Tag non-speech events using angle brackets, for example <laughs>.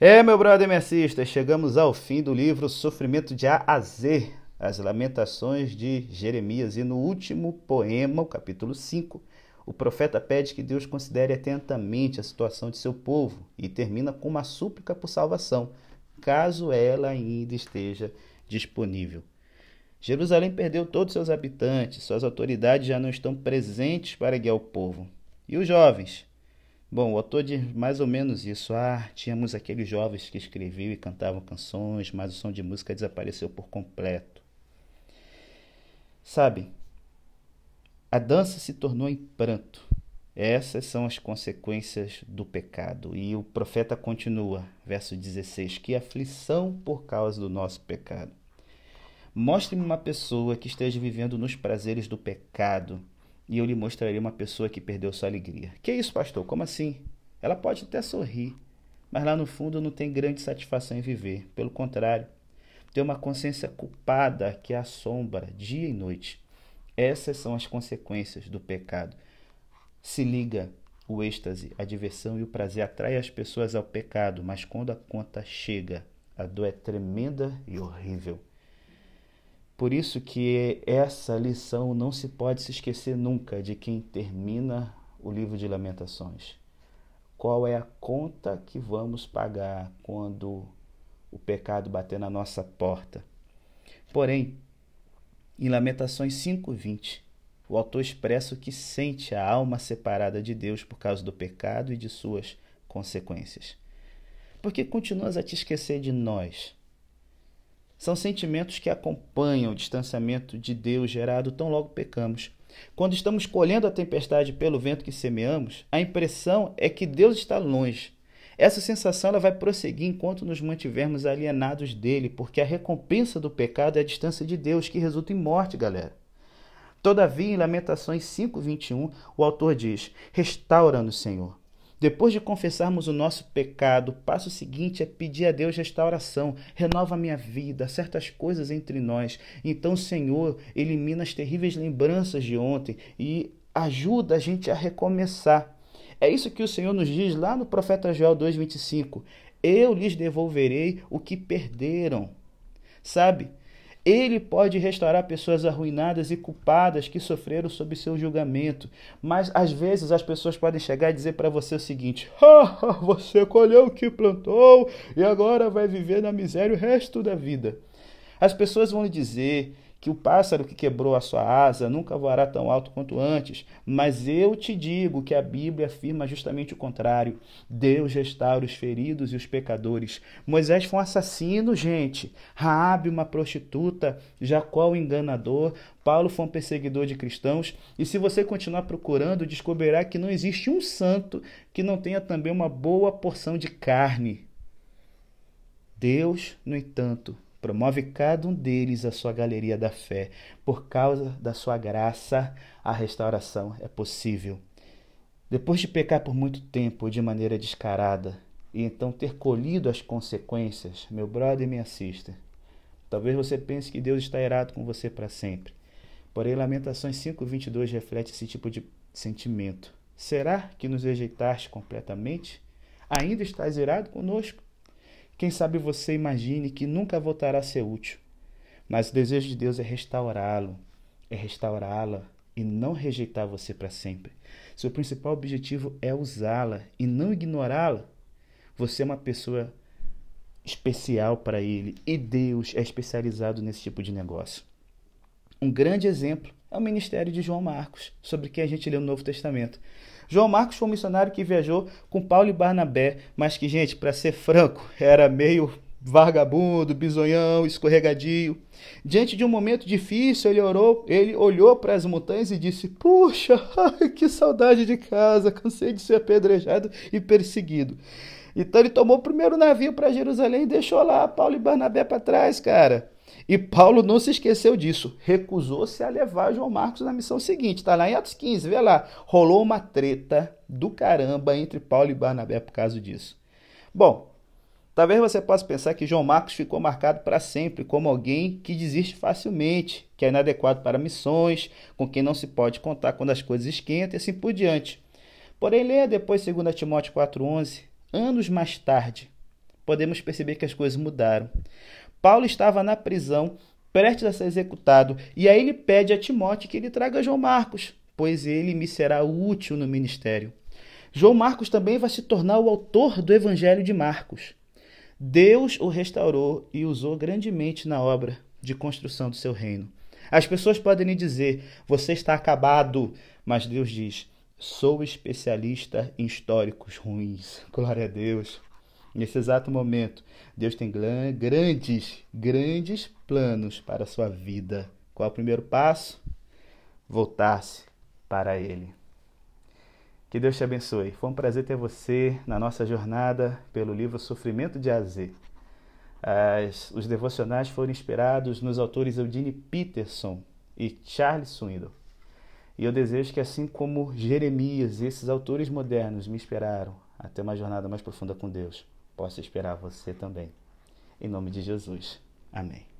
É, meu brother messista, chegamos ao fim do livro Sofrimento de A a Z, as Lamentações de Jeremias. E no último poema, o capítulo 5, o profeta pede que Deus considere atentamente a situação de seu povo e termina com uma súplica por salvação, caso ela ainda esteja disponível. Jerusalém perdeu todos seus habitantes, suas autoridades já não estão presentes para guiar o povo. E os jovens? Bom, o autor diz mais ou menos isso. Ah, tínhamos aqueles jovens que escreviam e cantavam canções, mas o som de música desapareceu por completo. Sabe, a dança se tornou em pranto. Essas são as consequências do pecado. E o profeta continua, verso 16: Que aflição por causa do nosso pecado. Mostre-me uma pessoa que esteja vivendo nos prazeres do pecado, e eu lhe mostrarei uma pessoa que perdeu sua alegria. Que isso, pastor? Como assim? Ela pode até sorrir, mas lá no fundo não tem grande satisfação em viver. Pelo contrário, tem uma consciência culpada que a assombra dia e noite. Essas são as consequências do pecado. Se liga, o êxtase, a diversão e o prazer atraem as pessoas ao pecado, mas quando a conta chega, a dor é tremenda e horrível. Por isso que essa lição não se pode se esquecer nunca de quem termina o livro de Lamentações. Qual é a conta que vamos pagar quando o pecado bater na nossa porta? Porém, em Lamentações 5:20, o autor expressa que sente a alma separada de Deus por causa do pecado e de suas consequências. Porque continuas a te esquecer de nós, são sentimentos que acompanham o distanciamento de Deus gerado tão logo pecamos. Quando estamos colhendo a tempestade pelo vento que semeamos, a impressão é que Deus está longe. Essa sensação ela vai prosseguir enquanto nos mantivermos alienados dele, porque a recompensa do pecado é a distância de Deus, que resulta em morte, galera. Todavia, em Lamentações 5:21, o autor diz: Restaura-nos, Senhor. Depois de confessarmos o nosso pecado, o passo seguinte é pedir a Deus restauração. Renova minha vida, certas coisas entre nós. Então, Senhor, elimina as terríveis lembranças de ontem e ajuda a gente a recomeçar. É isso que o Senhor nos diz lá no profeta Joel 2,25. Eu lhes devolverei o que perderam. Sabe? Ele pode restaurar pessoas arruinadas e culpadas que sofreram sob seu julgamento. Mas às vezes as pessoas podem chegar e dizer para você o seguinte: você colheu o que plantou e agora vai viver na miséria o resto da vida. As pessoas vão lhe dizer que o pássaro que quebrou a sua asa nunca voará tão alto quanto antes, mas eu te digo que a Bíblia afirma justamente o contrário. Deus restaura os feridos e os pecadores. Moisés foi um assassino, gente. Raabe uma prostituta, Jacó o enganador, Paulo foi um perseguidor de cristãos, e se você continuar procurando, descobrirá que não existe um santo que não tenha também uma boa porção de carne. Deus, no entanto, Promove cada um deles a sua galeria da fé. Por causa da sua graça, a restauração é possível. Depois de pecar por muito tempo de maneira descarada e então ter colhido as consequências, meu brother me assista. Talvez você pense que Deus está irado com você para sempre. Porém, Lamentações 5:22 reflete esse tipo de sentimento. Será que nos rejeitaste completamente? Ainda estás irado conosco? Quem sabe você imagine que nunca voltará a ser útil. Mas o desejo de Deus é restaurá-lo, é restaurá-la e não rejeitar você para sempre. Seu principal objetivo é usá-la e não ignorá-la. Você é uma pessoa especial para ele e Deus é especializado nesse tipo de negócio. Um grande exemplo é o ministério de João Marcos, sobre quem a gente lê no Novo Testamento. João Marcos foi um missionário que viajou com Paulo e Barnabé, mas que, gente, para ser franco, era meio vagabundo, bisonhão, escorregadio. Diante de um momento difícil, ele orou, ele olhou para as montanhas e disse: "Puxa, <laughs> que saudade de casa, cansei de ser apedrejado e perseguido". Então ele tomou o primeiro navio para Jerusalém e deixou lá Paulo e Barnabé para trás, cara. E Paulo não se esqueceu disso, recusou-se a levar João Marcos na missão seguinte. Está lá em Atos 15, vê lá. Rolou uma treta do caramba entre Paulo e Barnabé por causa disso. Bom, talvez você possa pensar que João Marcos ficou marcado para sempre como alguém que desiste facilmente, que é inadequado para missões, com quem não se pode contar quando as coisas esquentam e assim por diante. Porém, leia depois 2 Timóteo 4,11. Anos mais tarde, podemos perceber que as coisas mudaram. Paulo estava na prisão, prestes a ser executado, e aí ele pede a Timóteo que ele traga João Marcos, pois ele me será útil no ministério. João Marcos também vai se tornar o autor do Evangelho de Marcos. Deus o restaurou e usou grandemente na obra de construção do seu reino. As pessoas podem lhe dizer: você está acabado, mas Deus diz: sou especialista em históricos ruins. Glória a Deus. Nesse exato momento, Deus tem grandes, grandes planos para a sua vida. Qual é o primeiro passo? Voltar-se para Ele. Que Deus te abençoe. Foi um prazer ter você na nossa jornada pelo livro Sofrimento de Azê. As, os devocionais foram inspirados nos autores Eudine Peterson e Charles Swindoll. E eu desejo que, assim como Jeremias e esses autores modernos me inspiraram a ter uma jornada mais profunda com Deus, possa esperar você também. Em nome de Jesus. Amém.